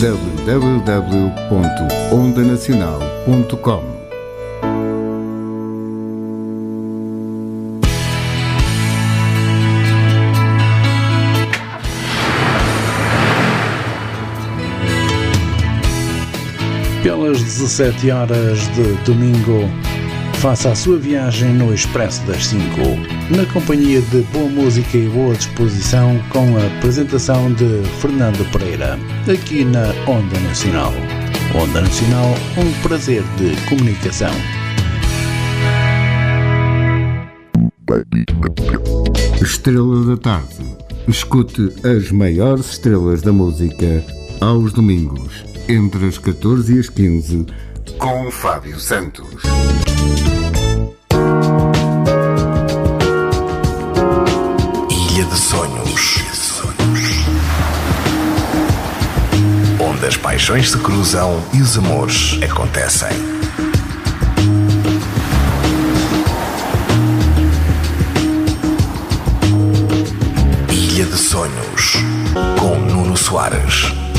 www.ondanacional.com Pelas 17 horas de domingo, faça a sua viagem no Expresso das 5, na companhia de boa música e boa disposição, com a apresentação de Fernando Pereira, aqui na Onda Nacional. Onda Nacional, um prazer de comunicação. Estrela da Tarde. Escute as maiores estrelas da música aos domingos entre as 14 e as 15, com Fábio Santos. Ilha de Sonhos. Onde as paixões se cruzam e os amores acontecem. Ilha de Sonhos. Com Nuno Soares.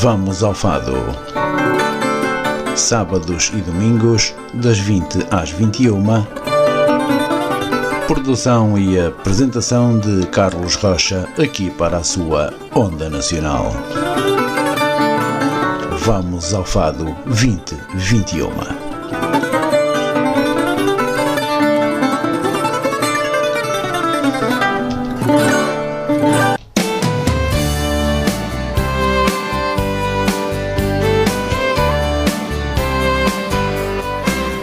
Vamos ao Fado. Sábados e domingos, das 20 às 21. Produção e apresentação de Carlos Rocha, aqui para a sua Onda Nacional. Vamos ao Fado 2021.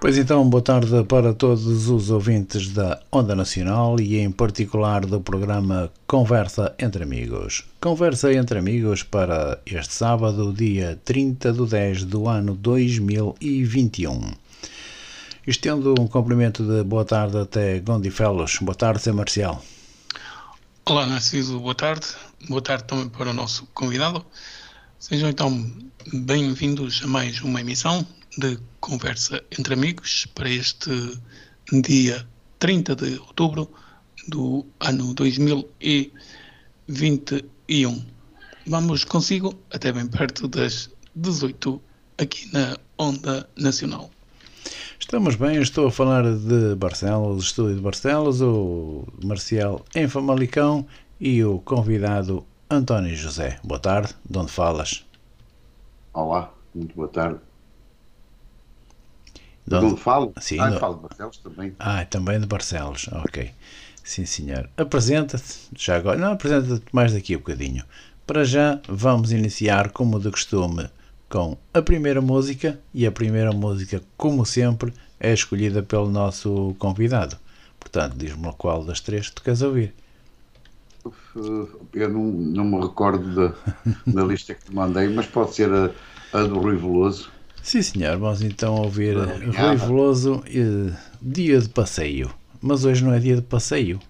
Pois então, boa tarde para todos os ouvintes da Onda Nacional e em particular do programa Conversa entre Amigos. Conversa entre Amigos para este sábado, dia 30 de 10 do ano 2021. Estendo um cumprimento de boa tarde até Gondifelos. Boa tarde, Zé Marcial. Olá, Narciso, boa tarde. Boa tarde também para o nosso convidado. Sejam então bem-vindos a mais uma emissão de conversa entre amigos para este dia 30 de outubro do ano 2021. Vamos consigo até bem perto das 18 aqui na Onda Nacional. Estamos bem, estou a falar de Barcelos, estúdio de Barcelos, o Marcial em Famalicão e o convidado António José. Boa tarde, de onde falas? Olá, muito boa tarde. De onde, onde falo? Sim, ah, no... falo de Barcelos também. Ah, também de Barcelos, ok. Sim, senhor. Apresenta-te, já agora, não, apresenta-te mais daqui a bocadinho. Para já, vamos iniciar, como de costume, com a primeira música, e a primeira música, como sempre, é escolhida pelo nosso convidado. Portanto, diz-me qual das três tu queres ouvir. Eu não, não me recordo da, da lista que te mandei, mas pode ser a, a do Rui Veloso. Sim, senhor. Vamos então ouvir Rui Veloso, eh, dia de passeio. Mas hoje não é dia de passeio.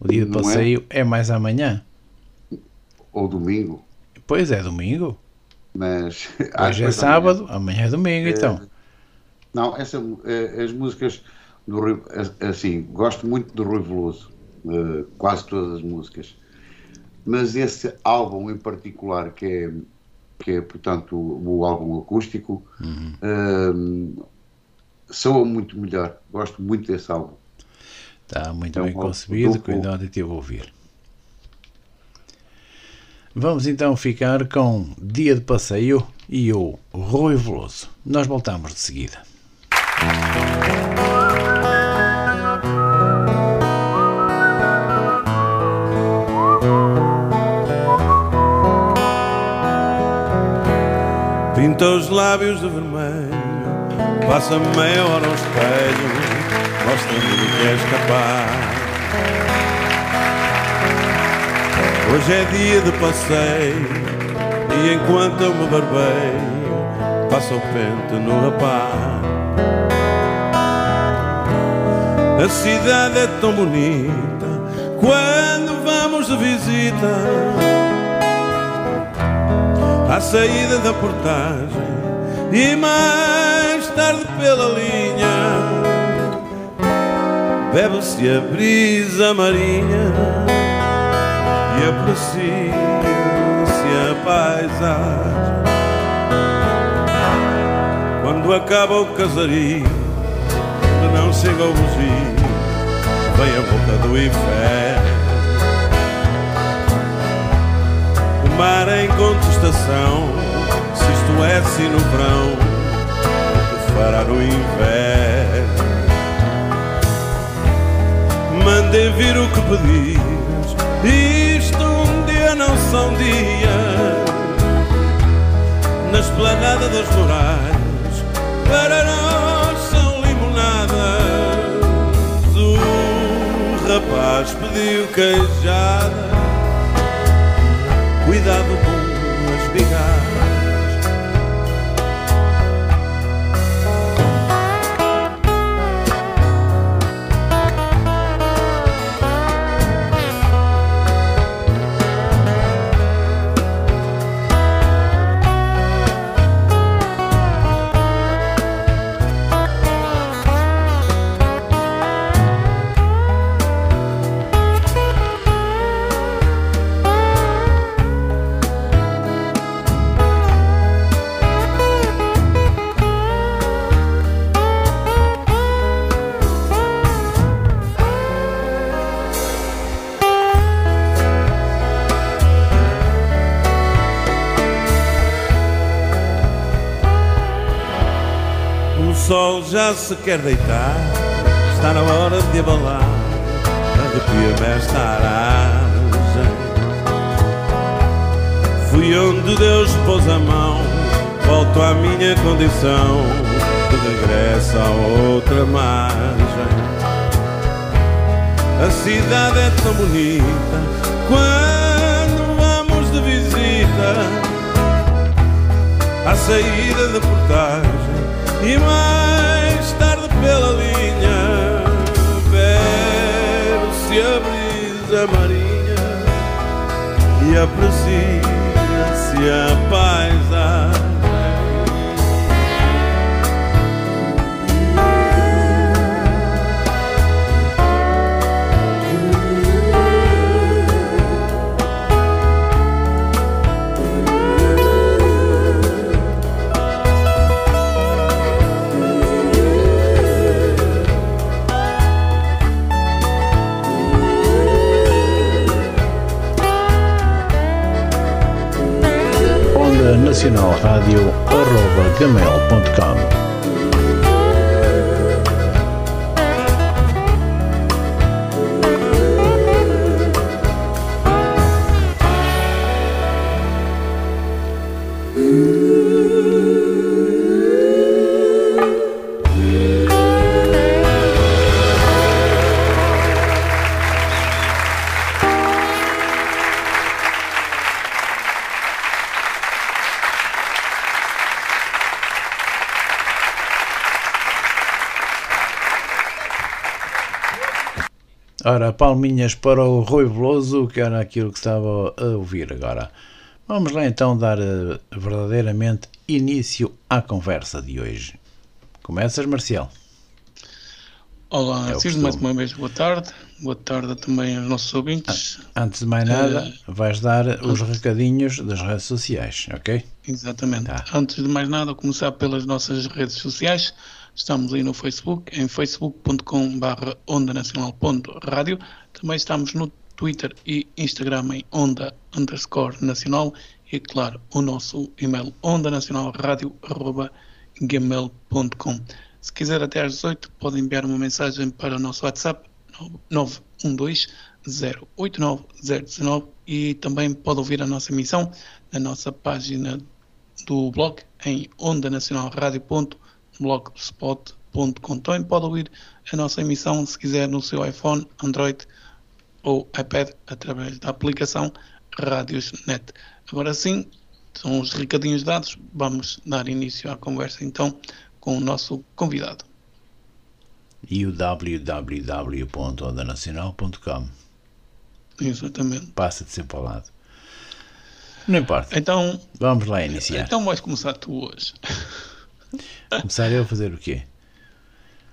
O dia de não passeio é? é? mais amanhã. Ou domingo. Pois é, domingo. Mas hoje é sábado, amanhã, amanhã é domingo, é, então. Não, essa, as músicas do Rui, assim, gosto muito do Rui Veloso, quase todas as músicas. Mas esse álbum em particular, que é que é, portanto, o, o álbum acústico, uhum. um, soa muito melhor. Gosto muito desse álbum. Está muito é bem concebido, cuidado de te ouvir. Vamos então ficar com Dia de Passeio e o Rui Veloso. Nós voltamos de seguida. Os lábios de vermelho, passa meia hora ao espelho, mostra-me que és capaz. Hoje é dia de passeio, e enquanto eu me barbeio, passa o pente no rapaz. A cidade é tão bonita quando vamos de visita. À saída da portagem e mais tarde pela linha, bebe-se a brisa marinha e aprecia-se a paisagem. Quando acaba o casario, não chega o bugio, vem a boca do inferno. O mar em contestação, se isto é assim no verão, que fará no inverno? Mandem vir o que pedis, isto um dia não são dias. Na esplanada das muralhas, para nós são limonadas. O rapaz pediu queijada, cuidado com se quer deitar, está na hora de abalar, arrepia-me esta aragem. Fui onde Deus pôs a mão, volto à minha condição, de regresso a outra margem. A cidade é tão bonita, quando vamos de visita, à saída da portagem e mais a Onda palminhas para o Rui Veloso, que era aquilo que estava a ouvir agora. Vamos lá então dar eh, verdadeiramente início à conversa de hoje. Começas, Marcial? Olá, É mais uma vez boa tarde. Boa tarde também aos nossos ouvintes. Antes de mais nada, Eh, vais dar os recadinhos das redes sociais, ok? Exatamente. Tá. Antes de mais nada, começar pelas nossas redes sociais. Estamos aí no Facebook, em facebook.com.br ondanacional.radio. Também estamos no Twitter e Instagram em onda underscore nacional. E, claro, o nosso e-mail ondanacionalradio.gmail.com Se quiser até às 18, pode enviar uma mensagem para o nosso WhatsApp 912 089 019 e também pode ouvir a nossa emissão na nossa página do blog em ondanacionalradio.blogspot.com. Também pode ouvir a nossa emissão se quiser no seu iPhone, Android ou iPad através da aplicação Rádios Net. Agora sim, são os recadinhos dados, vamos dar início à conversa então com o nosso convidado. E o www.ondanacional.com Exatamente. Passa-te sempre ao lado. Não importa. Então, Vamos lá iniciar. então vais começar tu hoje. Começar eu a fazer o quê?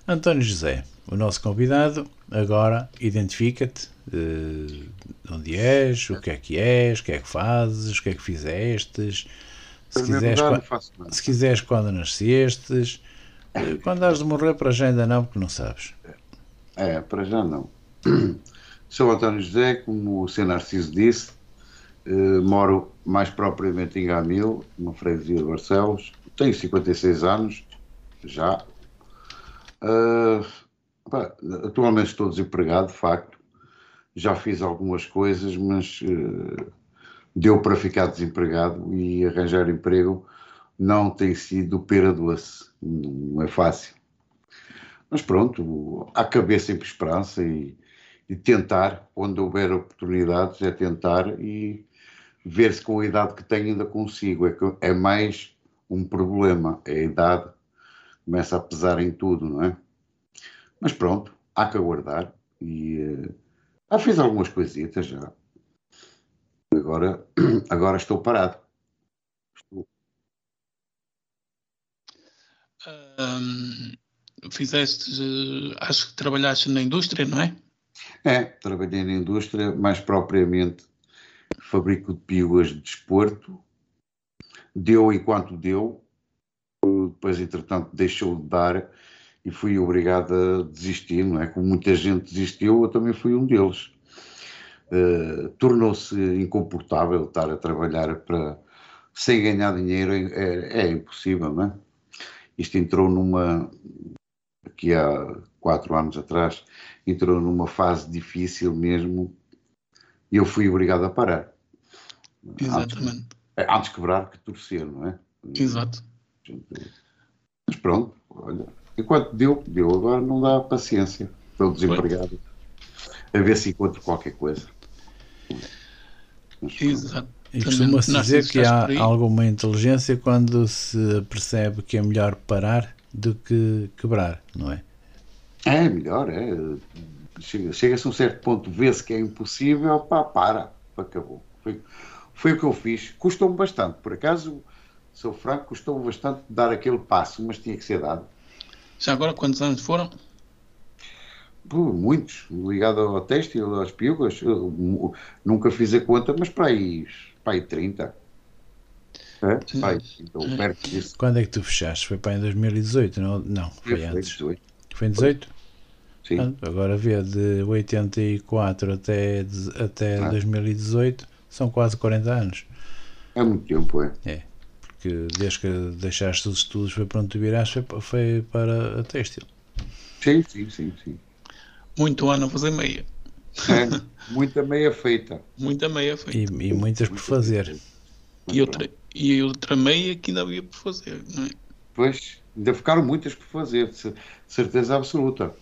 António José, o nosso convidado, agora identifica-te, eh, de onde és, o que é que és, o que é que fazes, o que é que fizestes, se quiseres, lugar, qua- não faço nada. se quiseres quando nascestes, eh, quando has de morrer para já ainda não, porque não sabes. É, para já não. Sou António José, como o Sr. Narciso disse, eh, moro mais propriamente em Gamil, uma freguesia de Barcelos. Tenho 56 anos, já. Ah, pá, atualmente estou desempregado, de facto. Já fiz algumas coisas, mas eh, deu para ficar desempregado e arranjar emprego não tem sido pera doce, não é fácil. Mas pronto, há cabeça sempre esperança e, e tentar, onde houver oportunidades, é tentar e ver se com a idade que tenho ainda consigo. É, é mais um problema, é a idade, começa a pesar em tudo, não é? Mas pronto, há que aguardar e eh, ah, fiz algumas coisitas já. Agora, agora estou parado. Estou- fizeste, acho que trabalhaste na indústria, não é? É, trabalhei na indústria, mais propriamente fabrico de piugas de desporto. Deu enquanto deu, depois, entretanto, deixou de dar e fui obrigado a desistir, não é? Como muita gente desistiu, eu também fui um deles. Eh, Tornou-se incomportável estar a trabalhar para sem ganhar dinheiro, é, é impossível, não é? Isto entrou numa, aqui há quatro anos atrás, entrou numa fase difícil mesmo e eu fui obrigado a parar. Exatamente. É, Antes quebrar que torcer, não é? Exato. Mas pronto, olha, enquanto deu, deu, agora não dá paciência pelo desempregado. A ver se encontro qualquer coisa. Mas. Exato. E costuma-se dizer que há alguma inteligência quando se percebe que é melhor parar do que quebrar, não é? É melhor, é. Chega- Chega-se a um certo ponto, vê-se que é impossível, pá, para, acabou. Foi, foi o que eu fiz. Custou-me bastante, por acaso, sou franco, custou-me bastante dar aquele passo, mas tinha que ser dado. Já agora, quantos anos foram? Pô, muitos, ligado ao têxtil, às piugas, eu, mu- nunca fiz a conta, mas para aí, para aí 30. É? Para aí, então, perto disso. Quando é que tu fechaste? Foi para em 2018? Não, não foi Foi antes. 18. Foi em 18? Sim. Pronto, Agora vê, de 84 até, de- até Ah. 2018 são quase 40 anos. É muito tempo, é. Porque desde que deixaste os estudos foi para onde tu viraste, foi, pa- foi para a têxtil. Sim, sim, sim, sim. Muito ano a fazer meia. É, muita meia feita. Muita meia foi. E, e muitas por fazer. E outra, e outra meia que ainda havia por fazer, não é? Pois, ainda ficaram muitas por fazer, certeza absoluta.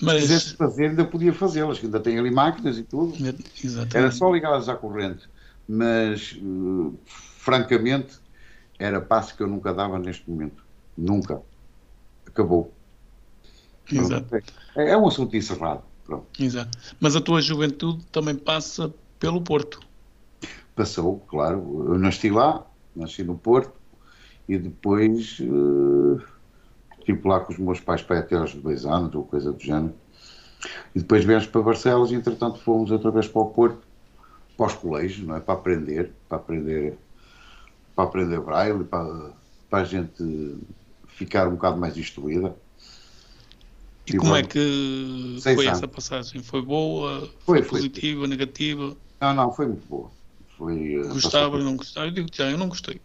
Se quisesse Mas, fazer, ainda podia fazê-las, que ainda tem ali máquinas e tudo. Era exatamente. só ligá-las à corrente. Mas, eh, francamente, era passo que eu nunca dava neste momento. Nunca. Acabou. Exato, É, é um assunto encerrado. Pronto. exato. Mas a tua juventude também passa pelo Porto. Passou, claro. Eu nasci lá, nasci no Porto, e depois eh, estive lá com os meus pais para até aos dois anos, ou coisa do género. E depois viemos para Barcelos e, entretanto, fomos outra vez para o Porto, para os colégios, não é? Para aprender, para aprender, para aprender braille, para, para a gente ficar um bocado mais instruída. E E como é vamos- que Seis foi anos. essa passagem? Foi boa? Foi, Foi, foi. positiva? Negativa? Não, não, foi muito boa. Foi, eh, Gostava, passou- não gostava? Eu digo já, eu não gostei.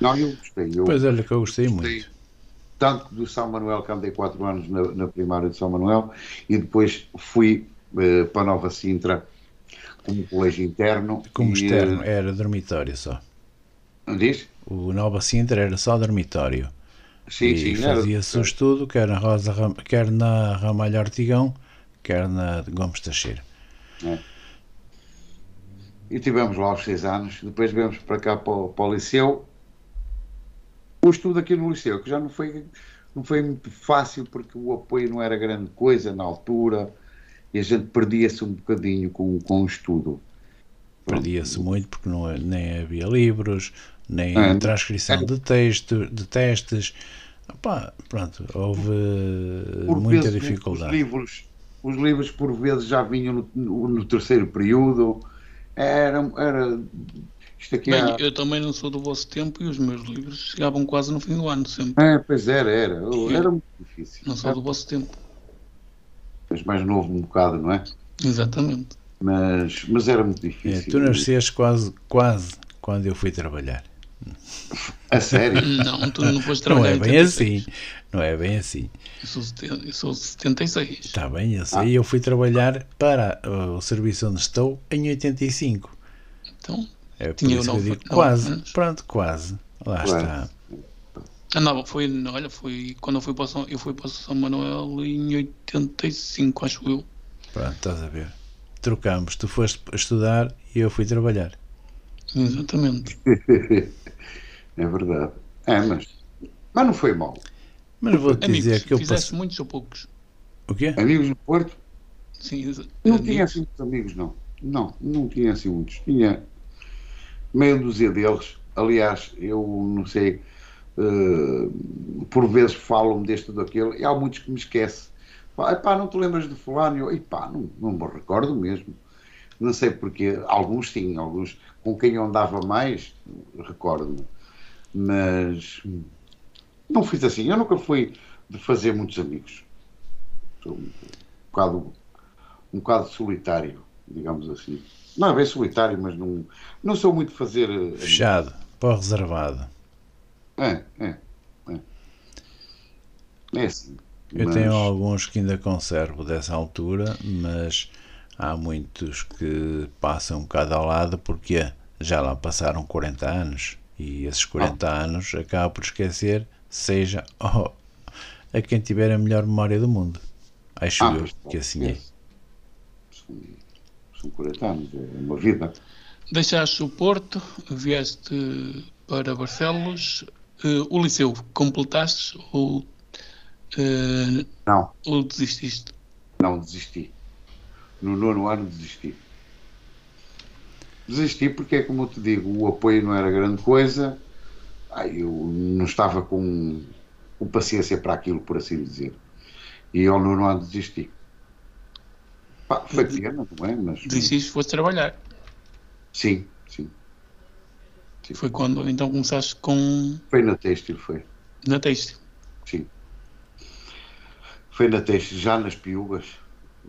Não, eu gostei. Eu, Pois olha que eu gostei Gostei. muito. Tanto do São Manuel, que andei 4 anos na, na primária de São Manuel, e depois fui eh, para Nova Sintra como colégio interno. Como e, externo, era dormitório só. eh, diz? O Nova Sintra era só dormitório. Sim, e sim, era. fazia-se o estudo, quer na, Rosa, quer na Ramalho Ortigão, quer na Gomes Teixeira. e tivemos lá os seis anos. Depois viemos para cá para, o, para o Liceu. O estudo aqui no Liceu, que já não foi, não foi muito fácil porque o apoio não era grande coisa na altura e a gente perdia-se um bocadinho com, com o estudo. Perdia-se muito porque não, nem havia livros, nem é, transcrição é. de texto, de testes. Opa, pronto, houve por muita vezes, dificuldade. Os livros, os livros por vezes já vinham no, no terceiro período. Era, era Bem, é... eu também não sou do vosso tempo e os meus livros chegavam quase no fim do ano sempre. É, pois era, era. Era muito difícil. Não sou do vosso tempo. Mas mais novo um bocado, não é? Exatamente. Mas, mas era muito difícil. É, tu nasceste quase, quase quando eu fui trabalhar. A sério? Não, tu não foste trabalhar. Não é bem assim. Não é bem assim. Eu sou, eu sou 76. Está bem, eu sei. Ah. Eu fui trabalhar para o serviço onde estou em 85. Então, é tinha eu digo quase. Anos. Pronto, quase. Lá quase. está. Ah, não, foi, olha, foi quando eu fui para São, eu fui para São Manuel em 85, acho eu. Pronto, estás a ver. Trocamos. Tu foste estudar e eu fui trabalhar. Exatamente. é verdade. É, mas, mas não foi mal. Mas vou-te dizer que eu passo... muitos ou poucos? O quê? Amigos no Porto? Sim, Não amigos. tinha assim muitos amigos, não. Não, não tinha assim muitos. Tinha meia dúzia deles. Aliás, eu não sei, uh, por vezes falam deste ou daquele, e há muitos que me esquecem. Pá, não te lembras de fulano? E pá, não, não me recordo mesmo. Não sei porque, alguns sim, alguns com quem eu andava mais, recordo-me. Mas não fiz assim. Eu nunca fui de fazer muitos amigos. Sou um bocado, um bocado solitário, digamos assim. Não é bem solitário, mas não, não sou muito fazer. Eh, Fechado, pó reservado. É, é, é. É assim. Eu mas... tenho alguns que ainda conservo dessa altura, mas há muitos que passam um bocado ao lado porque já lá passaram 40 anos e esses 40 ah. anos acaba por esquecer, seja oh, a quem tiver a melhor memória do mundo. Acho ah, eu que assim é. São 40 anos, é uma vida. Deixaste o Porto, vieste para Barcelos, uh, o liceu completaste ou, uh, não. ou desististe? Não, desisti. No nono ano desisti. Desisti porque é como eu te digo, o apoio não era grande coisa, ai, eu não estava com, com paciência para aquilo, por assim dizer. E ao nono ano desisti. Pá, foi pena, não é? Mas... Desististe, foste trabalhar. Sim, sim, sim. Foi quando então começaste com. Foi na Têxtil, foi. Na Têxtil? Sim. Foi na Têxtil, já nas piugas.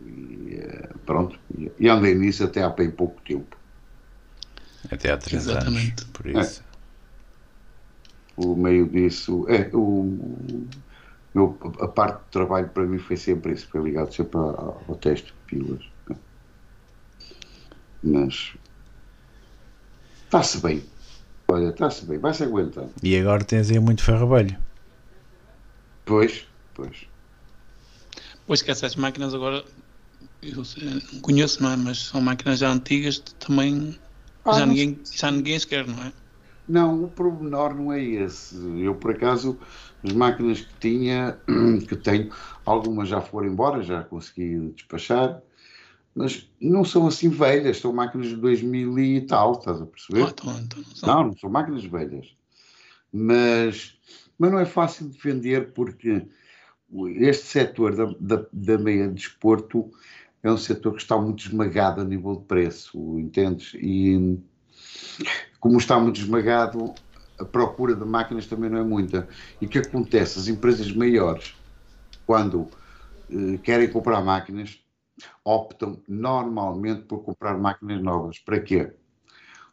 E eh, pronto. E andei nisso até há bem pouco tempo. Até há três Exatamente. anos, por isso. É. O meio disso. É, o, meu, a parte do trabalho para mim foi sempre isso, foi ligado sempre ao, ao teste de pilas. Mas está-se bem. Olha, está-se bem, vai-se aguentar. E agora tens aí muito ferrovelho. Pois, pois. Pois que essas máquinas agora eu não conheço, não é? Mas são máquinas já antigas também ah, já, ninguém, já ninguém as quer, não é? Não, o pormenor não é esse. Eu, por acaso, as máquinas que tinha, que tenho, algumas já foram embora, já consegui despachar, mas não são assim velhas, são máquinas de 2000 e tal, estás a perceber? Ah, então, então não, são. não, não são máquinas velhas. Mas, mas não é fácil de vender porque este setor da, da, da meia desporto é um setor que está muito esmagado a nível de preço, entendes? E como está muito esmagado, a procura de máquinas também não é muita. E o que acontece? As empresas maiores, quando eh, querem comprar máquinas, optam normalmente por comprar máquinas novas. Para quê?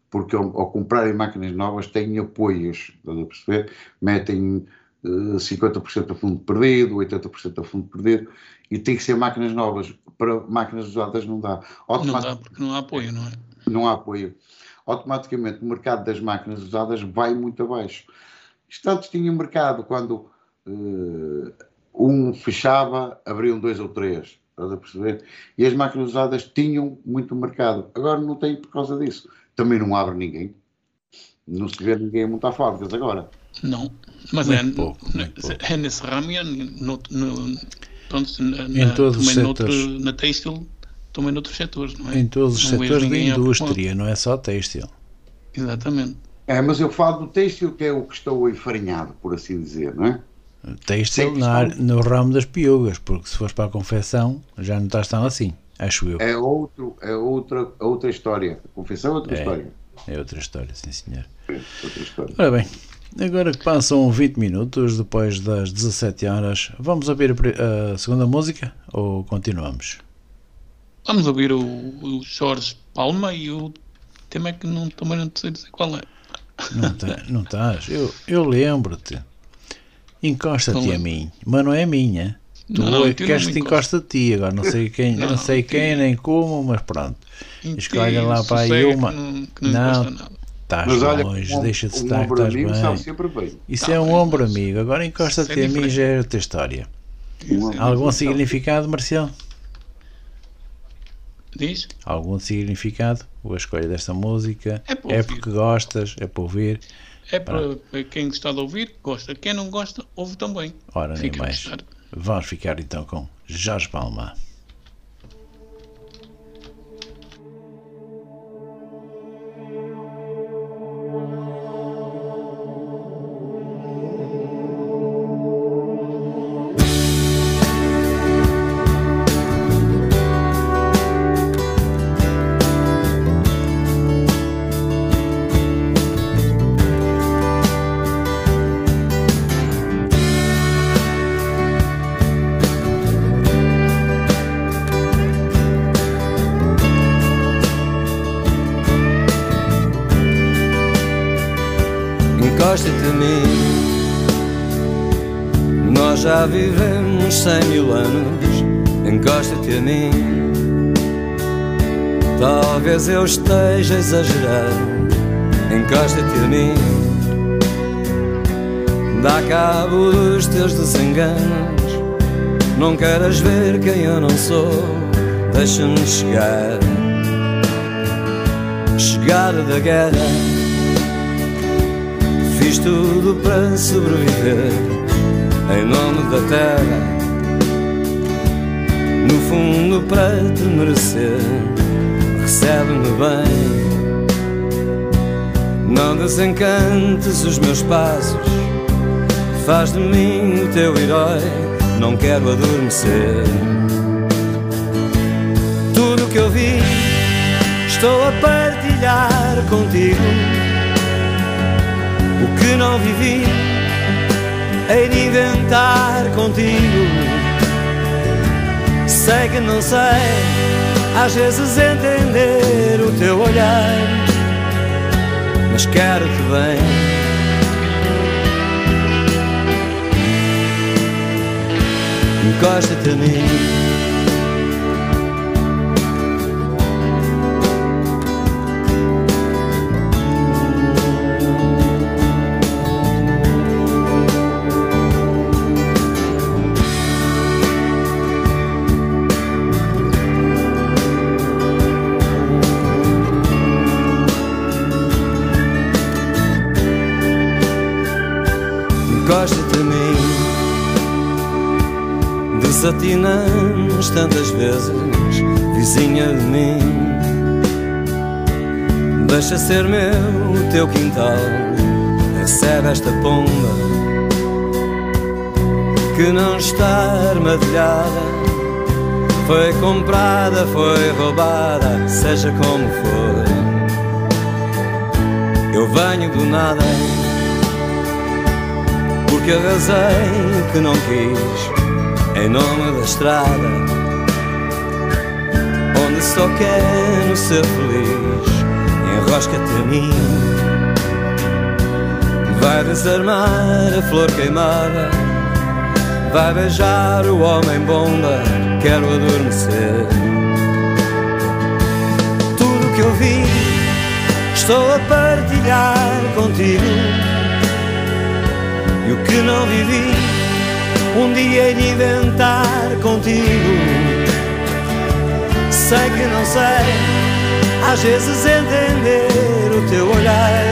Porque ao, ao comprarem máquinas novas têm apoios, estás a perceber? Metem 50% a fundo perdido, 80% a fundo perdido, e tem que ser máquinas novas. Para máquinas usadas não dá. Não dá porque não há apoio, não é? Não há apoio. Automaticamente o mercado das máquinas usadas vai muito abaixo. Antes tinha mercado quando uh, um fechava, abriam dois ou três, estás a perceber? E as máquinas usadas tinham muito mercado. Agora não tem por causa disso. também não abre ninguém. Não se vê ninguém a montar fábricas agora. Não, mas Muito é, pouco, é, muito pouco. é nesse ramo e é no, no, pronto, na, Em na- têxtil, também noutros setores, não é? Em todos os Não vejo setores da indústria, não é só têxtil. Exatamente. É, mas eu falo do têxtil que é o que estou enfarinhado, por assim dizer, não é? Têxtil na no ramo das piugas, porque se fores para a confecção já não estás tão assim, acho eu. É, outro, é outra, outra história. A confissão é outra É. história. É outra história, sim senhor. É outra história. Ora bem, agora que passam 20 minutos depois das 17 horas, vamos ouvir a segunda música ou continuamos? Vamos ouvir o, o Jorge Palma e o tema é que não, também não sei dizer qual é. Não, tá- não estás? Eu, eu lembro-te. Encosta-te a mim, mas não é minha. Tu Não, não, é queres me que te encosta a ti, agora não sei quem, não, Não, sei quem nem como, mas pronto. Escolha lá para aí sossega uma. Que não, que não. Estás longe, um, deixa de um estar estás bem. bem. Isso Tá é um ombro amigo, agora encosta-te é a mim diferente. já é outra história. Um- Algum significado, Marcial? Diz? Algum significado? A escolha desta música? É É porque gostas? É para ouvir? É para, para quem gostar de ouvir, gosta. Quem não gosta, ouve também. Ora, nem Fica a mais. Vamos ficar então com Jorge Palma. Já vivemos cem mil anos, encosta-te a mim. Talvez eu esteja a exagerar, encosta-te a mim. Dá cabo dos teus desenganos, não queras ver quem eu não sou, deixa-me chegar. Chegar da guerra. Fiz tudo para sobreviver em nome da terra. No fundo, para te merecer, recebe-me bem. Não desencantes os meus passos, faz de mim o teu herói. Não quero adormecer. Tudo que eu vi, estou a partilhar contigo. O que não vivi, hei de inventar contigo. Sei que não sei, às vezes entender o teu olhar, mas quero-te bem. Encosta-te a mim. Desatinamos tantas vezes, vizinha de mim. Deixa ser meu o teu quintal, recebe esta pomba que não está armadilhada. Foi comprada, foi roubada, seja como for. Eu venho do nada porque arrasei que não quis em nome da estrada onde só quero ser feliz. Enrosca-te a mim vai desarmar a flor queimada vai beijar o homem bomba quero adormecer. Tudo que eu vi estou a partilhar contigo. E o que não vivi, um dia de inventar contigo. Sei que não sei, às vezes entender o teu olhar.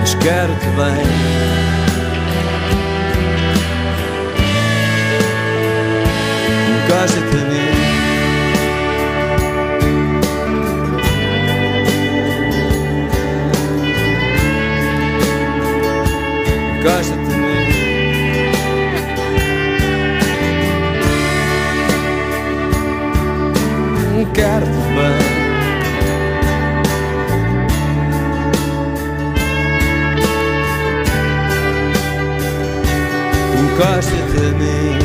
Mas quero-te bem. Encosta-te a mim. Quero-te bem. Encosta-te a mim.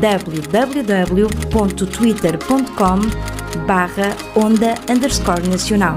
www.twitter.com barra onda underscore nacional.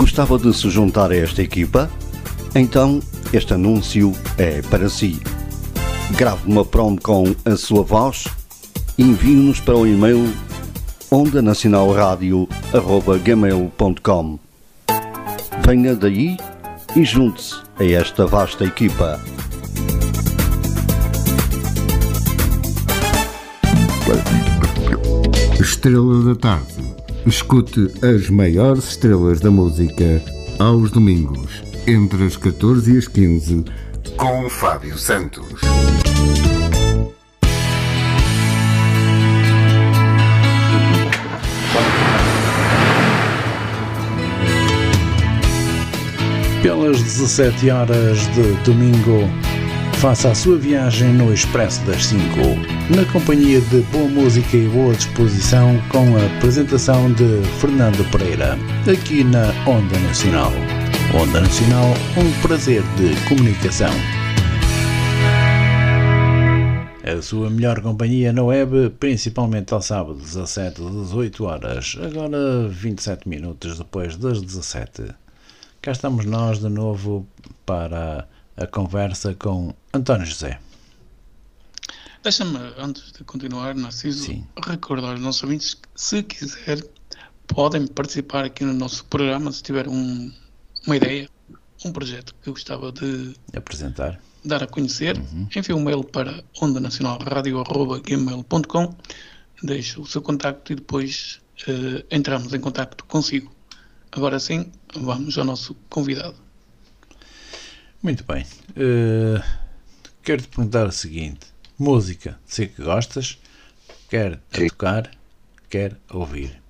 Gostava de se juntar a esta equipa? Então, este anúncio é para si. Grave uma promo com a sua voz e envie-nos para o e-mail ondanacionalradio.gmail.com Venha daí e junte-se a esta vasta equipa. Estrela da Tarde. Escute as maiores estrelas da música aos domingos, entre as 14 e as 15, com Fábio Santos. Pelas 17 horas de domingo, faça a sua viagem no Expresso das 5, na companhia de boa música e boa disposição, com a apresentação de Fernando Pereira, aqui na Onda Nacional. Onda Nacional, um prazer de comunicação. A sua melhor companhia na web, principalmente ao sábado, 17 às 18 horas, agora 27 minutos depois das 17. Cá estamos nós de novo para a conversa com António José. Deixa-me, antes de continuar, Narciso, Sim. recordar aos nossos ouvintes que, se quiser, podem participar aqui no nosso programa se tiver um- uma ideia, um projeto que gostava de Apresentar. dar a conhecer. Envie um mail para ondanacionalradio.gmail.com Deixe o seu contacto e depois eh, entramos em contacto consigo. Agora sim, vamos ao nosso convidado. Muito bem. Eh, Quero-te perguntar o seguinte: música, sei que gostas, quer a tocar, quer a ouvir.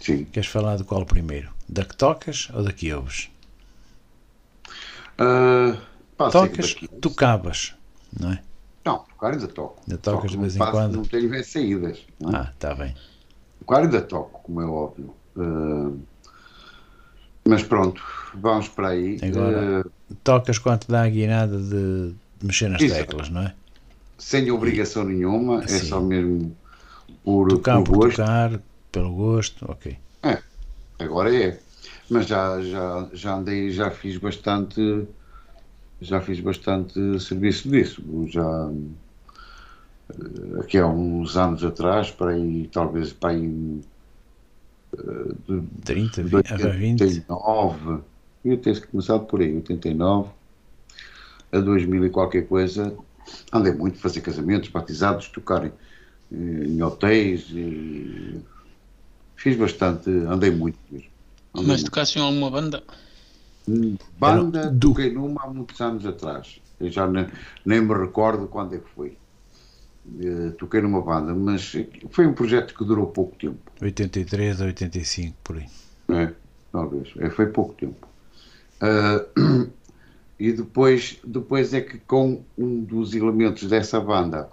Sim. Queres falar de qual primeiro? Da que tocas ou da que ouves? Ah, pá, Tocas, tocavas, não é? Não, tocar ainda toco. Ainda tocas de Toco, vez em faço- quando? Não tenho bem saídas. não é? Ah, está bem. Tocar ainda toco, como é óbvio. Ah, mas pronto, vamos para aí. Agora- Ah, Tocas quando te dá a guinada de, de mexer nas Isso. teclas, não é? sem obrigação nenhuma, é Sim. só mesmo por, Tocar por gosto. tocar, pelo gosto, ok. Agora é. Mas já, já, já andei, já fiz bastante, já fiz bastante serviço disso. Já eh, aqui há uns anos atrás, para aí, talvez para aí de 30, de 20, ah, 20. 89, eu ter começado por aí, 89 a 2000 e qualquer coisa, andei muito a fazer casamentos, batizados, tocar em, em hotéis e fiz bastante, andei muito mesmo. Andei Mas tocaste em alguma banda? Banda, Era do- toquei numa há muitos anos atrás. Eu já nem, nem me recordo quando é que foi. Eh, toquei numa banda, mas foi um projeto que durou pouco tempo. 83 a 85, por aí. É, talvez. É, foi pouco tempo. Ah, E depois, depois é que com um dos elementos dessa banda,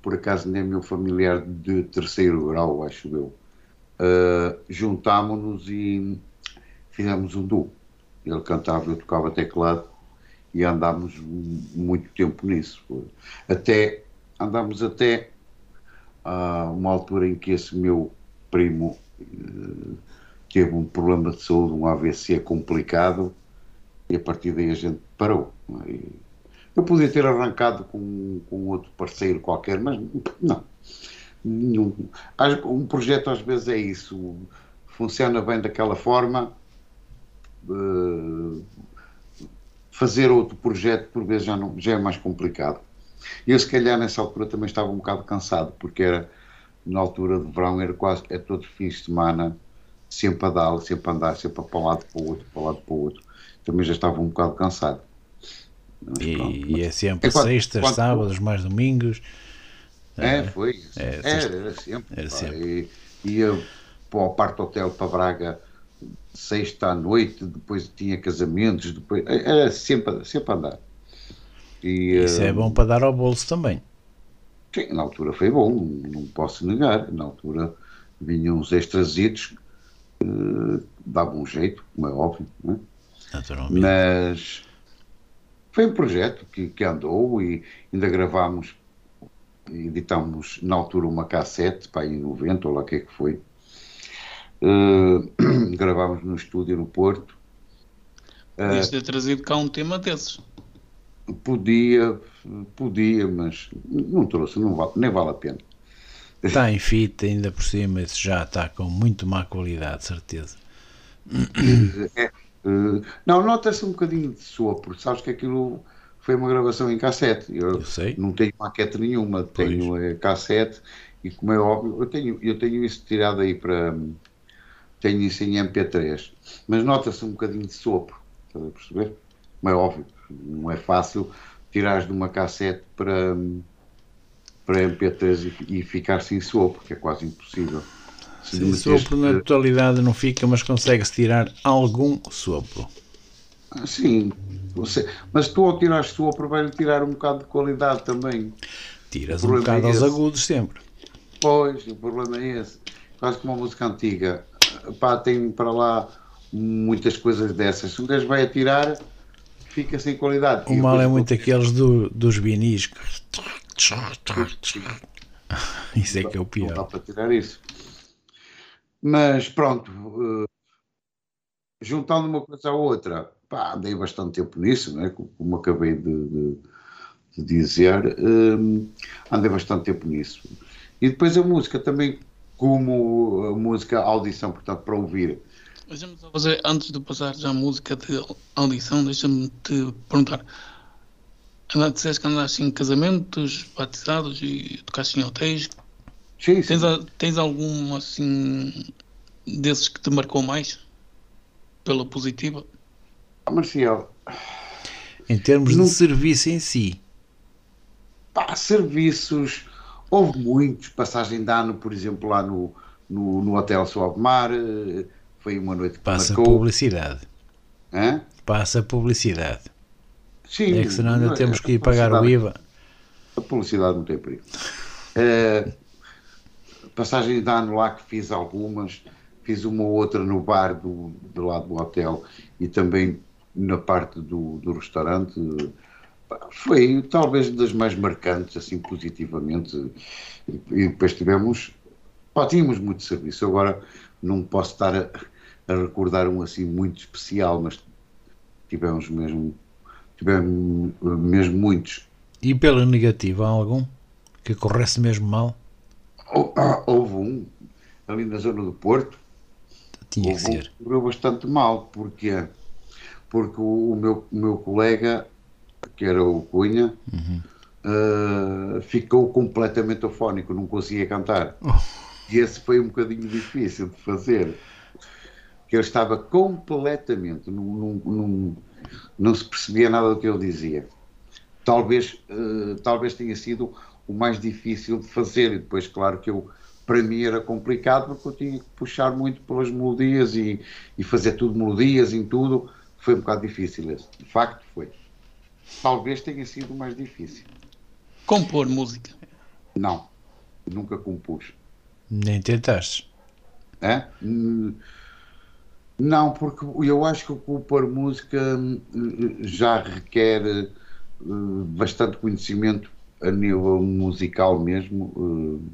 por acaso nem meu familiar de terceiro grau, acho eu, uh, juntámonos e fizemos um duo. Ele cantava, eu tocava teclado e andámos muito tempo nisso. Até, andámos até a uma altura em que esse meu primo uh, teve um problema de saúde, um AVC complicado, e a partir daí a gente parou. É? Eu podia ter arrancado com, com outro parceiro qualquer, mas não. Nenhum. Um projeto às vezes é isso. Funciona bem daquela forma. Uh, fazer outro projeto por vezes já, não, já é mais complicado. Eu se calhar nessa altura também estava um bocado cansado, porque era na altura de verão, era quase é todos os fins de semana, sempre a dar, sempre a andar, sempre para um lado para o outro, para um lado para o outro. Também já estava um bocado cansado. E, pronto, e, é sempre é sextas, sábados, mais domingos. É, é foi. É, era, era sempre. Era sempre. E, ia para o parte hotel para Braga sexta à noite, depois tinha casamentos, depois era sempre, sempre a andar. E, Isso uh, é bom para dar ao bolso também. Sim, na altura foi bom, não posso negar. Na altura vinham uns extrasitos, uh, davam um jeito, como é óbvio, né? Naturalmente. Mas foi um projeto que, que andou e ainda gravámos, editámos na altura uma cassete, para em 90 ou lá o que é que foi. Uh, gravámos no estúdio no Porto. Podias uh, ter trazido cá um tema desses. Podia, podia, mas não trouxe, não vale, nem vale a pena. Está em fita, ainda por cima, isso já está com muito má qualidade, certeza. É, Uh, não, nota-se um bocadinho de sopro, sabes que aquilo foi uma gravação em cassete. Eu, eu sei. não tenho maquete nenhuma, pois. tenho é, cassete e como é óbvio, eu tenho, eu tenho isso tirado aí para. Tenho isso em MP3, mas nota-se um bocadinho de sopro, estás a perceber? Como é óbvio, não é fácil tirar de uma cassete para, para MP3 e, e ficar sem sopro, que é quase impossível. Sim, sopro na totalidade não fica, mas consegue-se tirar algum sopro. Ah, sim, você, mas tu ao tirar sopro vai-lhe tirar um bocado de qualidade também. Tiras um bocado é aos agudos sempre. Pois, o problema é esse. Quase como uma música antiga. Pá, tem para lá muitas coisas dessas. Se um gajo vai atirar, fica sem qualidade. O mal é muito aqueles do, dos vinis. Isso é que é o pior. Não dá para tirar isso. Mas pronto, uh, juntando uma coisa à outra, pá, andei bastante tempo nisso, né? como acabei de, de, de dizer, um, andei bastante tempo nisso. E depois a música também, como a música audição, portanto, para ouvir. Deixa-me só fazer, antes de passar já a música de audição, deixa-me te perguntar. Disseste que andaste em casamentos, batizados e tocaste em hotéis. Sim, sim. Tens, tens algum assim desses que te marcou mais? Pela positiva? Ah, Marcial. Em termos no... de serviço em si. Pá, serviços. Houve muitos. Passagem de ano, por exemplo, lá no, no, no Hotel Suave Mar. Eh, foi uma noite que Passa marcou. publicidade. Hã? Passa publicidade. Sim. É que senão ainda temos que ir pagar o IVA. A publicidade não tem perigo. Uh, passagem de ano lá que fiz algumas, fiz uma outra no bar do, do lado do hotel e também na parte do, do restaurante. Foi talvez das mais marcantes, assim, positivamente. E depois tivemos, pá, tínhamos muito serviço. Agora não posso estar a, a recordar um assim muito especial, mas tivemos mesmo, tivemos mesmo muitos. E pela negativa, há algum que corresse mesmo mal? Ah, houve um ali na zona do Porto. Tinha que ser. Um, correu bastante mal, porque porque o, o, meu, o meu colega, que era o Cunha, uhum. uh, ficou completamente afónico, não conseguia cantar. Oh. E esse foi um bocadinho difícil de fazer. Que ele estava completamente, não, não, não, não se percebia nada do que ele dizia. Talvez, uh, talvez tenha sido o mais difícil de fazer. E depois, claro que eu, para mim era complicado porque eu tinha que puxar muito pelas melodias e, e fazer tudo melodias em tudo. foi um bocado difícil esse. De facto foi. Talvez tenha sido o mais difícil. Compor música. Não, nunca compus. Nem tentaste. É? Hum, Não, porque eu acho que o música hum, já requer eh, bastante conhecimento a nível musical mesmo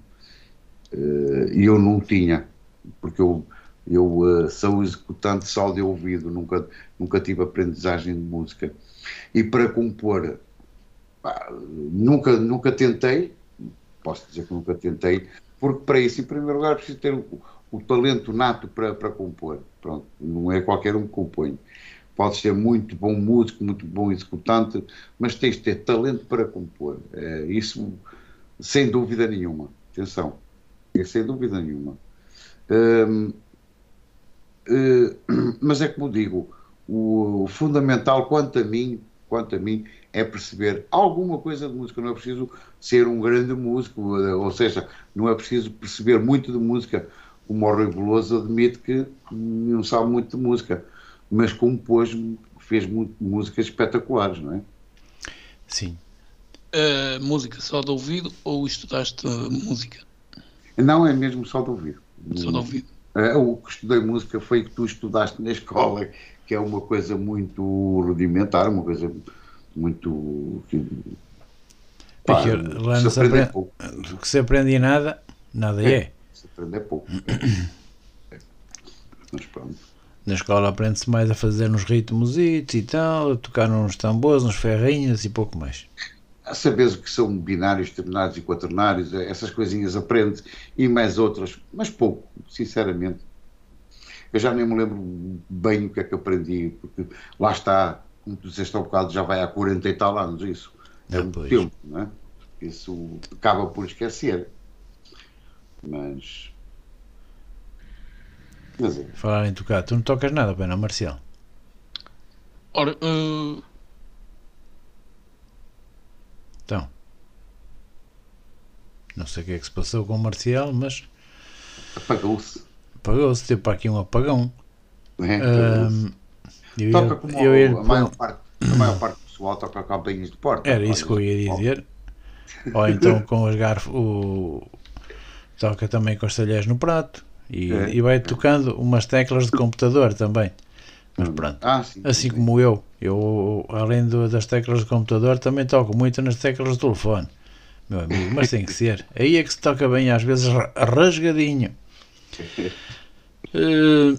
eh, eh, e eu não tinha, porque eu, eu eh, sou executante só de ouvido, nunca, nunca tive aprendizagem de música. E para compor, nunca, nunca tentei, posso dizer que nunca tentei, porque para isso, em primeiro lugar, preciso ter o, talento nato para, para compor. Pronto, não é qualquer um que compõe. Podes ser muito bom músico, muito bom executante, mas tens de ter talento para compor. É, isso, sem dúvida nenhuma. Atenção, é sem dúvida nenhuma. Hum, eh, mas é como digo, o, o fundamental quanto a mim, quanto a mim, é perceber alguma coisa de música. Não é preciso ser um grande músico, eh, ou seja, não é preciso perceber muito de música. Como o Rui Veloso admite que não sabe muito de música, mas compôs, fez músicas espetaculares, não é? Sim. Uh, música só de ouvido ou estudaste uh, música? Não é mesmo só de ouvir. Só de ouvido. Eh, O que estudei música foi que tu estudaste na escola, que é uma coisa muito rudimentar, uma coisa muito. que- Pá, Porque se aprende aprende, pouco. o que se aprende nada, nada é. Se aprende é pouco. Mas pronto. Na escola aprende-se mais a fazer uns ritmos e tal, a tocar uns tambores, uns ferrinhos e pouco mais. A saberes o que são binários, ternários e quaternários, essas coisinhas aprende e mais outras, mas pouco, sinceramente. Eu já nem me lembro bem o que é que aprendi, porque lá está, como tu disseste há um bocado, já vai há 40 e tal anos isso. É Ah, muito pois. tempo, não é? Isso acaba por esquecer. Mas. Mas é. Falar em tocar, tu não tocas nada, bem, não, Marcial? Ora, uh, Então. Não sei o que é que se passou com o Marcial, mas Apagou-se. apagou-se, teve para aqui um apagão. é? Ahm, eu Toca ia- como eu ia- a, maior parte, a maior parte do pessoal toca campainhas de porta. Era isso que eu ia dizer. Ou então com os garfos, o... toca também com os talheres no prato e, É. e vai tocando umas teclas de computador também. Mas pronto. Ah, sim. Assim como eu, eu além do- das teclas de computador também toco muito nas teclas do telefone, meu amigo, mas tem que ser. Aí é que se toca bem, às vezes ra- rasgadinho. Eh,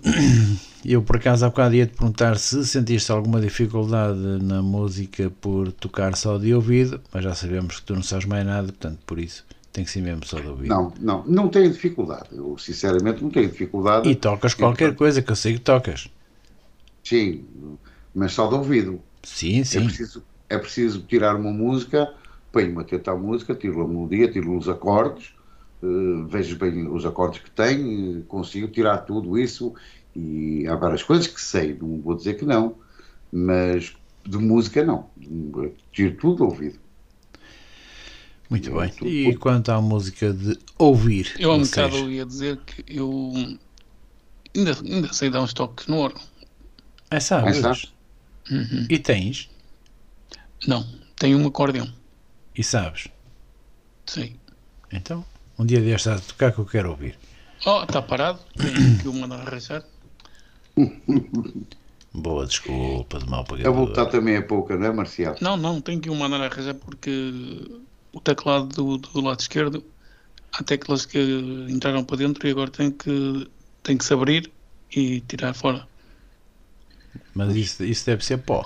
Eu por acaso há bocado ia te perguntar se sentiste alguma dificuldade na música por tocar só de ouvido, mas já sabemos que tu não sabes mais nada, portanto por isso tem que ser mesmo só de ouvido. Não, não, não tenho dificuldade. Eu, sinceramente, não tenho dificuldade. E tocas qualquer coisa que eu sei que tocas. Sim, mas só de ouvido. Sim, É sim. preciso, é preciso tirar uma música, ponho-me a tentar a música, tiro a melodia, tiro os acordes, eh, vejo bem os acordes que tenho, eh, consigo tirar tudo isso. E há várias coisas que sei, não vou dizer que não, mas de música não. Tiro tudo de ouvido. Muito bem. E quanto à música de ouvir? eu há um bocado seja, ia dizer que eu ainda, ainda sei dar uns toques no órgão. É Ah, sabes? sabes? Uhum. E tens? Não, tenho um acordeão. E sabes? Sei. Então, um dia destes a tocar que eu quero ouvir. Oh, está parado. Tenho que o mandar arranjar. Boa desculpa de mal A pagador. voltar também é pouca, não é, Marcial? Não, não, tenho que o mandar arranjar porque o teclado do, do lado esquerdo há teclas que entraram para dentro e agora tem que, tem que se abrir e tirar fora. Mas isso, isso deve ser pó,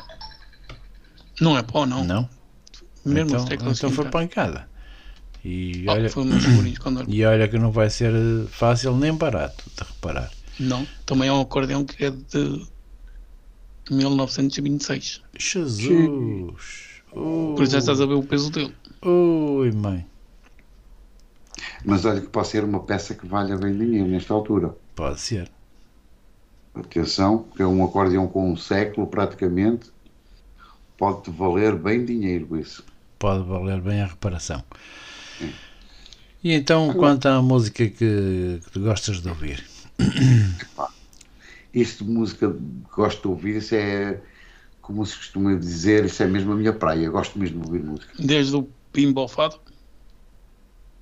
Não é pó, não. não? Mesmo então as teclas então foi pancada. E Oh, olha, foi umas segurinhas quando era- e olha que não vai ser fácil nem barato de reparar. Não, também é um acordeão que é de 1926. Jesus! Oh, Por isso já estás a ver o peso dele. Ui, mãe. Mas olha que pode ser uma peça que valha bem dinheiro nesta altura. Pode ser. Atenção, que é um acordeão com um século praticamente. Pode-te valer bem dinheiro isso. Pode valer bem a reparação. E então, quanto à música que, que tu gostas de ouvir? Isto de música que gosto de ouvir, isso é, como se costuma dizer, isso é mesmo a minha praia. Gosto mesmo de ouvir música. Desde o Pimbo Fado?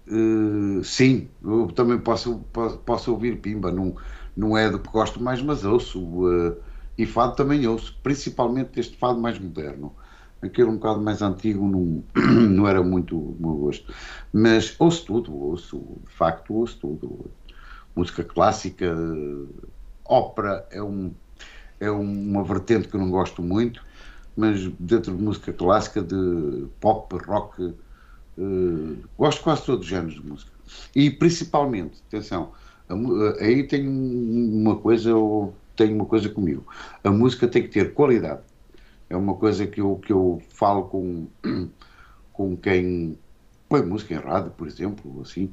Uh, sim, eu também posso, posso, posso, ouvir Pimba. Não, não é do que gosto mais, mas ouço. Uh, e fado também ouço, principalmente este fado mais moderno. Aquele um bocado mais antigo não, não era muito o meu gosto. Mas ouço tudo, ouço, de facto, ouço tudo. Música clássica, ópera é, um, é uma vertente que não gosto muito, mas dentro de música clássica, de pop, rock, uh, gosto quase todos os géneros de música. E principalmente, atenção, a, aí tem uma coisa, eu tenho uma coisa comigo. A música tem que ter qualidade. É uma coisa que eu, que eu falo com, com quem põe música em rádio, por exemplo, assim,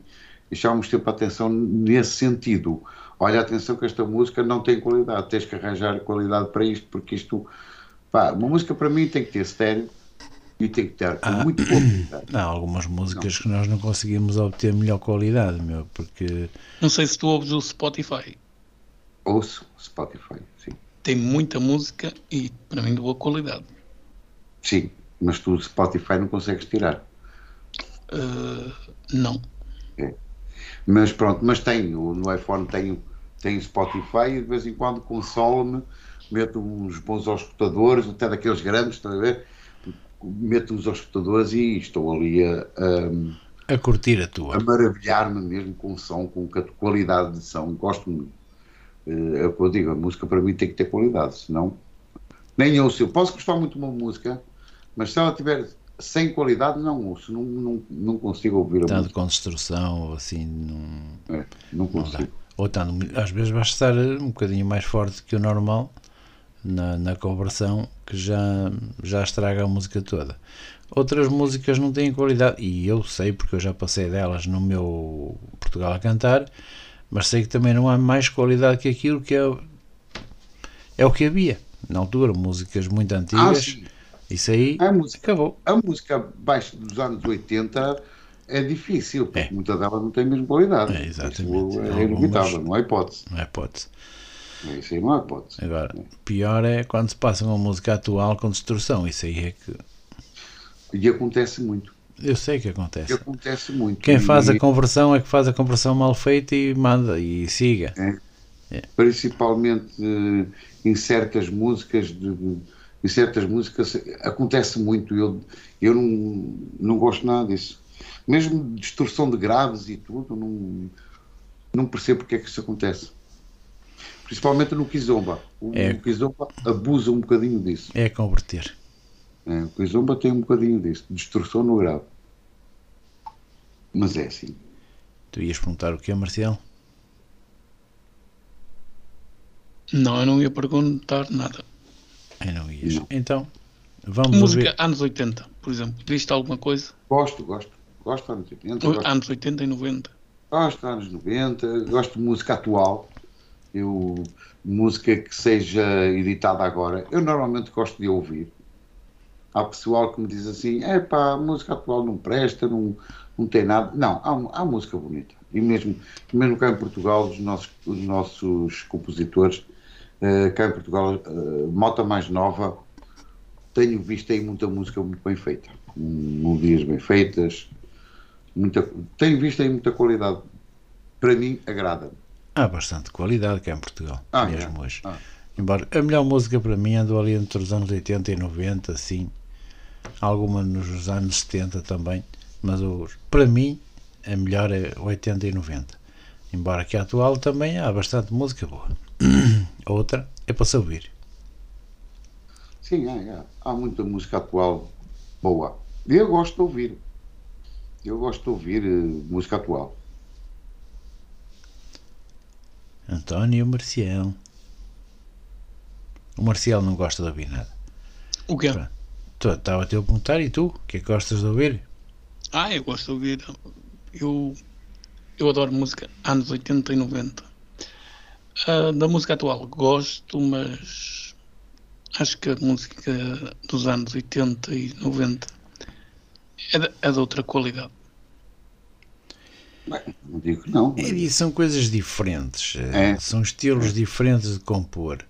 e chamamos sempre a atenção nesse sentido. Olha, atenção que esta música não tem qualidade, tens que arranjar qualidade para isto, porque isto, pá, uma música para mim tem que ter estéreo e tem que ter ah, muito boa qualidade. Há algumas músicas não. que nós não conseguimos obter melhor qualidade, meu, porque... Não sei se tu ouves o Spotify. Ouço Spotify, sim. Tem muita música e, para mim, de boa qualidade. Sim, mas tu Spotify não consegues tirar. Uh, não. É. Mas pronto, mas tenho, no iPhone tenho, tenho Spotify e de vez em quando consolo-me, meto uns bons escutadores, até daqueles grandes, está a ver? Meto uns escutadores e estou ali a, a, a curtir a tua. A maravilhar-me mesmo com o som, com a qualidade de som, gosto muito. Eh, é o que eu digo, a música para mim tem que ter qualidade, senão nem eu Eu posso gostar muito de uma música, mas se ela tiver sem qualidade, não ouço, não, não, não consigo ouvir a Está música. de construção ou assim, não, é, não consigo. Não ou está, às vezes basta estar um bocadinho mais forte que o normal na, na conversão que já, já estraga a música toda. Outras músicas não têm qualidade, e eu sei porque eu já passei delas no meu Portugal a cantar mas sei que também não há mais qualidade que aquilo que é, é o que havia na altura, músicas muito antigas. Ah, isso aí a música, acabou. A música abaixo dos anos 80 é difícil, porque é. muita dela não tem mesmo qualidade. É, exatamente. Isso é inevitável, não há hipótese. Não há hipótese. Isso aí não há hipótese. Agora, é. pior é quando se passa uma música atual com destrução. Isso aí é que. E acontece muito. Eu sei que acontece. acontece muito. Quem faz a conversão é que faz a conversão mal feita e manda e siga. É. É. Principalmente eh, em certas músicas de, em certas músicas acontece muito. Eu, eu não, não gosto nada disso. Mesmo distorção de graves e tudo, não, não percebo porque é que isso acontece. Principalmente no Kizomba. O, é. o Kizomba abusa um bocadinho disso. É converter. É, o Kizomba tem um bocadinho disso, distorção no grave. Mas é assim. Tu ias perguntar o que é, Marcial? Não, eu não ia perguntar nada. Eu não ias. Não. Então, vamos Música anos 80, por exemplo. Viste alguma coisa? Gosto, gosto. Gosto de anos 80. Gosto. Anos 80 e 90. Gosto de anos 90. Gosto de música atual. Eu, música que seja editada agora. Eu normalmente gosto de ouvir há pessoal que me diz assim: é pá, a música atual não presta, não, não tem nada. Não, há, há música bonita. E mesmo, mesmo cá em Portugal, os nossos, os nossos compositores, uh, cá em Portugal, uh, Mota Mais Nova, tenho visto aí muita música muito bem feita. Melodias bem feitas. Muita, tenho visto aí muita qualidade. Para mim, agrada-me. Há bastante qualidade cá em Portugal, ah, mesmo é. hoje. Ah. Embora a melhor música para mim andou ali entre os anos 80 e 90, assim, alguma nos anos 70 também, mas para mim a melhor é 80 e 90. Embora que a atual também há bastante música boa. Outra é para se ouvir. Sim, há, há muita música atual boa. Eu gosto de ouvir. Eu gosto de ouvir uh, música atual. António Marcial. O Marcial não gosta de ouvir nada. O quê? Estava a te perguntar e tu? O que é que gostas de ouvir? Ah, eu gosto de ouvir. Eu, eu adoro música anos 80 e 90. Uh, ah, da música atual gosto, mas acho que a música dos anos 80 e 90 é de, é de outra qualidade. Bem, não digo que não. Mas... É, são coisas diferentes. É. São estilos é. diferentes de compor.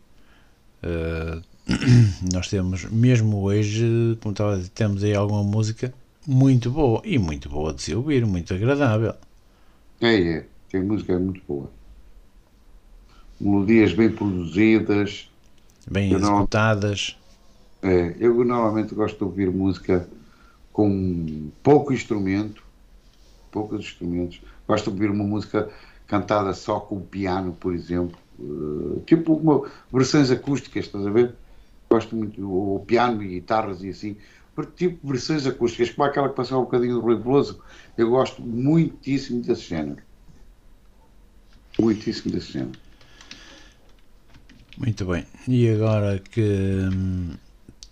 Uh, nós temos, mesmo hoje, como estava a dizer, temos aí alguma música muito boa e muito boa de se ouvir, muito agradável. É, é. Tem música muito boa. Melodias bem produzidas. Bem Eu não- executadas. É, eu normalmente gosto de ouvir música com pouco instrumento, poucos instrumentos. Gosto de ouvir uma música cantada só com o piano, por exemplo, Eh, tipo uma, versões acústicas, estás a ver? Gosto muito, ou piano e guitarras e assim, Por- tipo versões acústicas, como aquela que passou um bocadinho do Rui Veloso. Eu gosto muitíssimo desse género. Muitíssimo desse género. Muito bem. E agora que hum,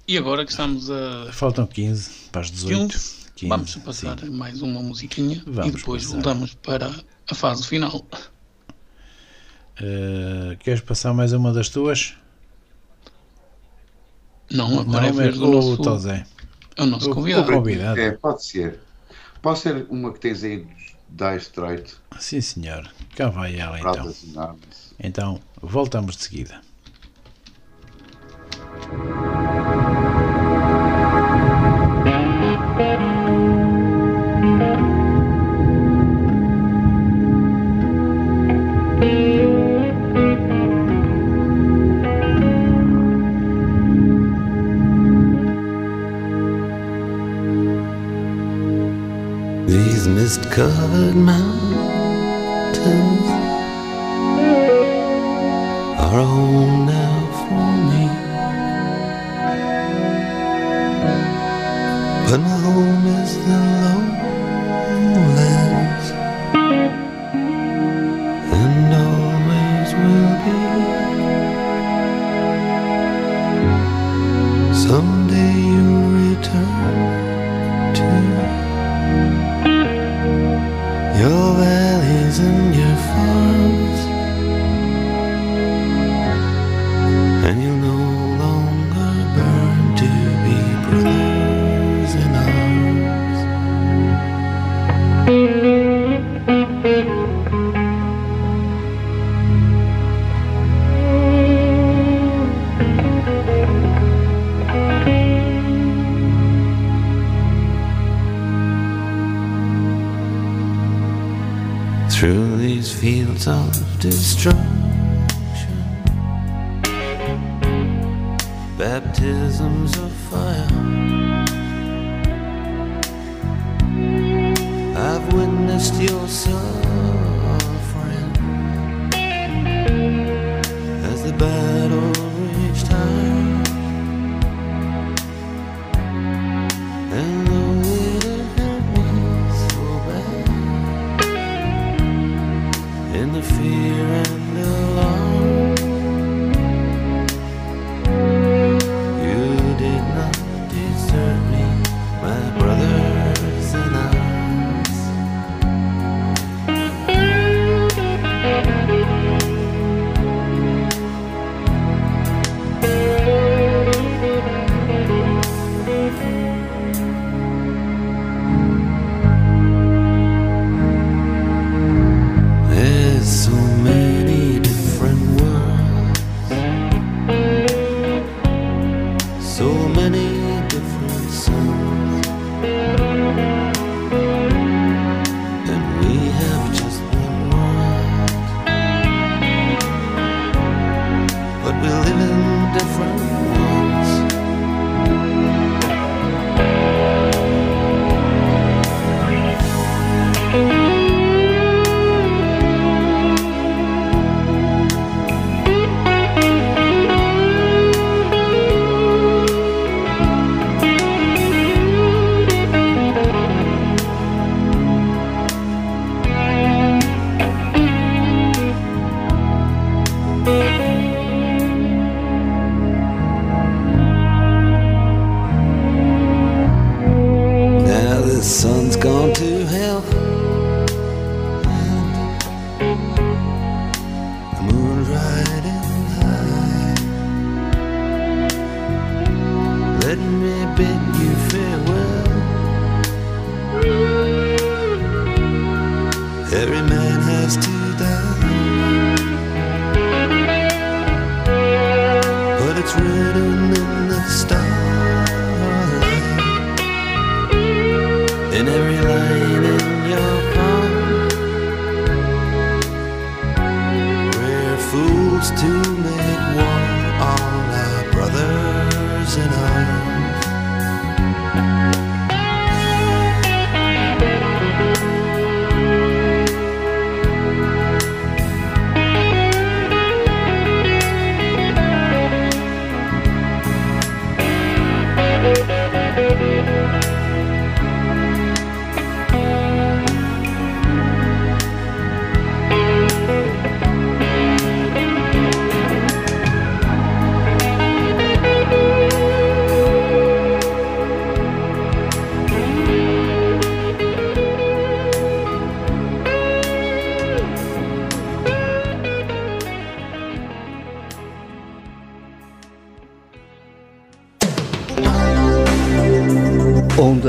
E agora que estamos a faltam 15 para as 18. 15, 15, vamos passar sim. mais uma musiquinha Vamos e depois passar. voltamos para a fase final. Eh, queres passar mais uma das tuas? Não, agora é Não, a é do o nosso, Tozé. é o nosso O- convidado. o convidado. É, pode ser. Pode ser uma que tens aí dos Dire Straits, Sim, senhor. Cá vai ela então. Então, voltamos de seguida. These mist covered mountains are home now for me. But my home is the lowlands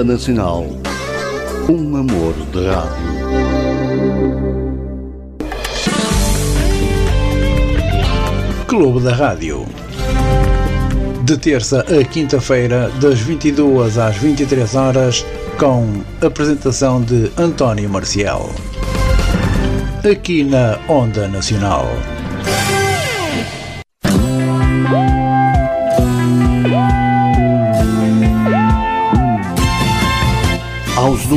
Nacional. Um amor de rádio. Clube da Rádio. De terça a quinta-feira, das 22 às 23 horas, com apresentação de António Marcial. Aqui na Onda Nacional.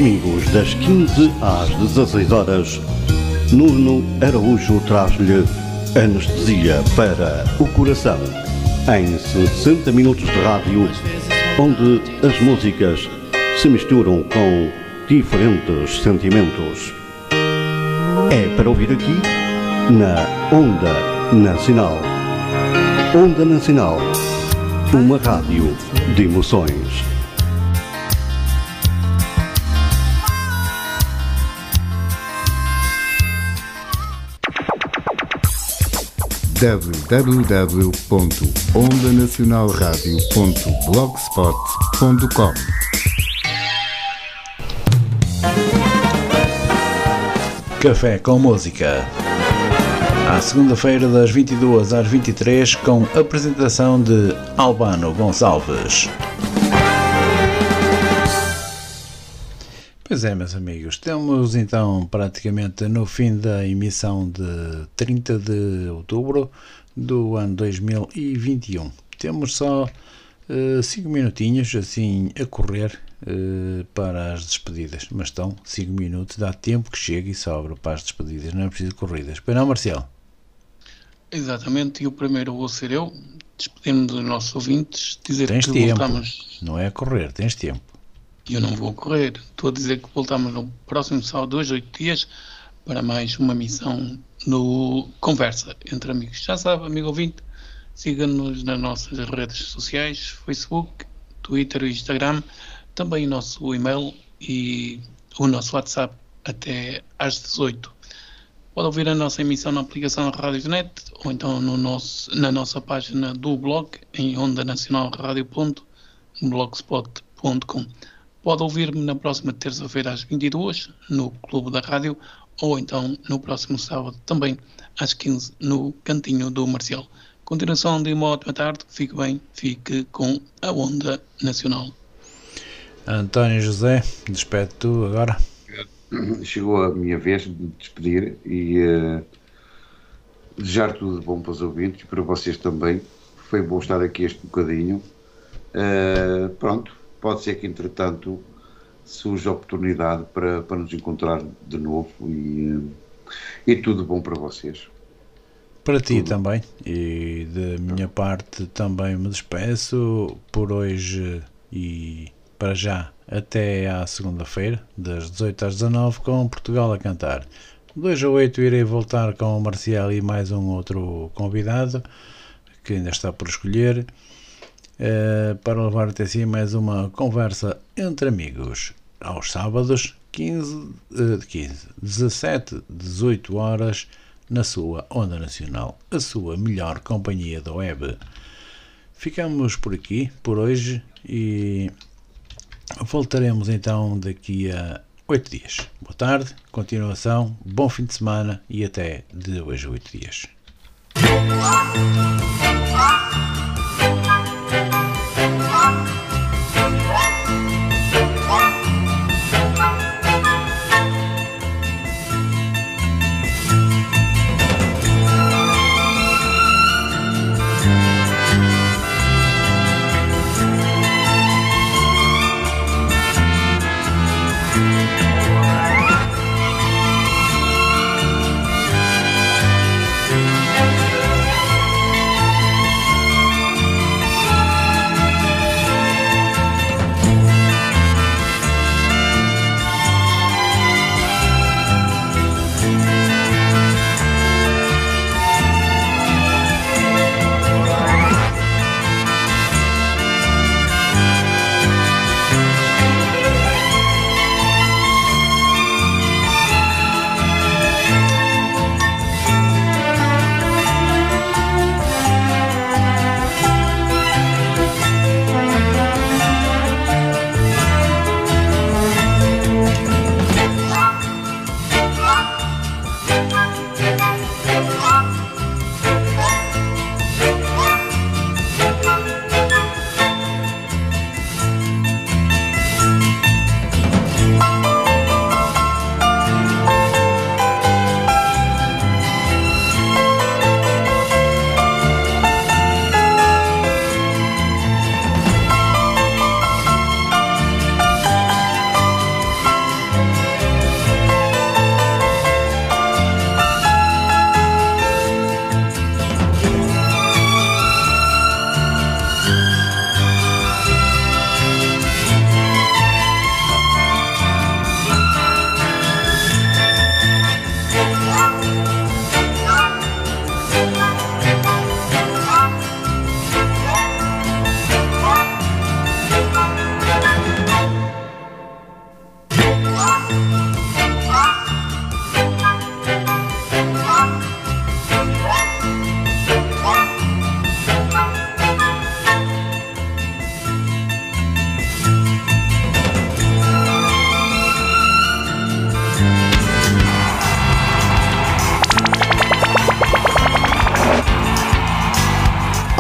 Domingos, das 15 às 16 horas, Nuno Araújo traz-lhe anestesia para o coração. Em 60 minutos de rádio, onde as músicas se misturam com diferentes sentimentos. É para ouvir aqui na Onda Nacional. Onda Nacional, uma rádio de emoções. www.ondanacionalradio.blogspot.com Café com Música. À segunda-feira, das 22 às 23, com apresentação de Albano Gonçalves. Pois é, meus amigos, estamos então praticamente no fim da emissão de 30 de outubro do ano 2021. Temos só 5 minutinhos assim a correr uh, para as despedidas, mas estão 5 minutos, dá tempo que chegue e sobra para as despedidas, não é preciso corridas. Pois não, Marcial? Exatamente, e o primeiro vou ser eu, despedir-me dos nossos ouvintes, dizer tens que tempo, voltamos. não é a correr, tens tempo. E eu não vou correr, estou a dizer que voltamos no próximo sábado, dois, oito dias, para mais uma missão no Conversa entre Amigos. Já sabe, amigo ouvinte, siga-nos nas nossas redes sociais, Facebook, Twitter e Instagram, também o nosso e-mail e o nosso WhatsApp até às 18. Pode ouvir a nossa emissão na aplicação Rádio.net ou então no nosso, na nossa página do blog em ondanacionalradio.blogspot.com. Pode ouvir-me na próxima terça-feira às 22 no Clube da Rádio ou então no próximo sábado também às 15 no Cantinho do Marcial. Continuação de uma ótima tarde, fique bem, fique com a Onda Nacional. António José, despede tu agora. Chegou a minha vez de me despedir e uh, desejar tudo de bom para os ouvintes e para vocês também. Foi bom estar aqui este bocadinho. Uh, pronto, pode ser que entretanto surja a oportunidade para, para nos encontrar de novo e, e tudo bom para vocês. Para ti também, e da minha parte também me despeço por hoje e para já até à segunda-feira, das 18 às 19, com Portugal a cantar. 2 a 8 irei voltar com o Marcial e mais um outro convidado, que ainda está por escolher, uh, para levar até si mais uma conversa entre amigos. Aos sábados, 15, uh, 15 17, 18 horas, na sua Onda Nacional, a sua melhor companhia da web. Ficamos por aqui, por hoje, e voltaremos então daqui a oito dias. Boa tarde, continuação, bom fim de semana e até de hoje oito dias.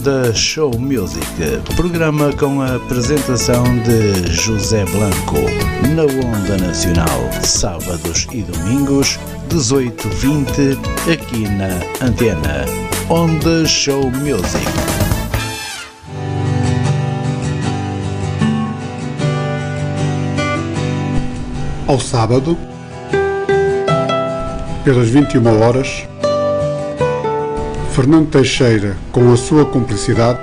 Onda Show Music, programa com a apresentação de José Blanco, na Onda Nacional, sábados e domingos, 18-20, aqui na Antena. Onda Show Music. Ao sábado, pelas 21 horas, Fernando Teixeira, com a sua cumplicidade,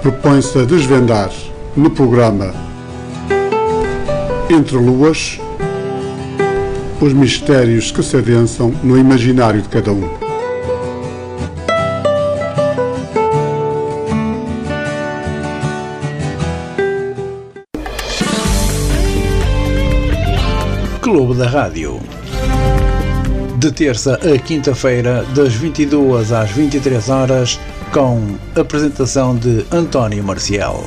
propõe-se a desvendar no programa Entre Luas os mistérios que se adensam no imaginário de cada um. Clube da Rádio. De terça a quinta-feira, das 22 às 23 horas, com apresentação de António Marcial.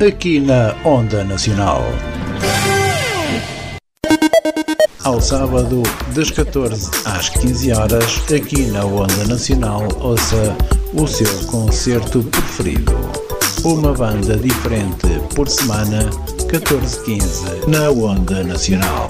Aqui na Onda Nacional. Ao sábado, das 14 às 15 horas, aqui na Onda Nacional, ouça o seu concerto preferido. Uma banda diferente por semana, 14-15, na Onda Nacional.